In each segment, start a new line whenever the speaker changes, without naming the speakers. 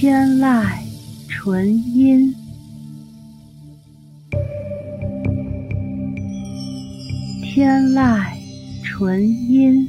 天籁纯音，天籁纯音，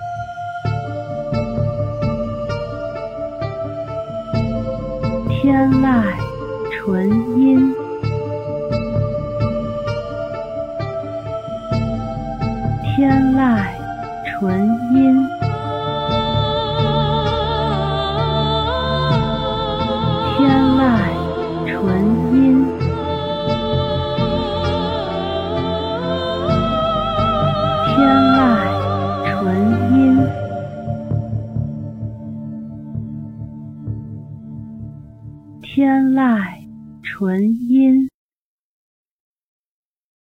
天籁纯音，天籁纯音，天籁纯音。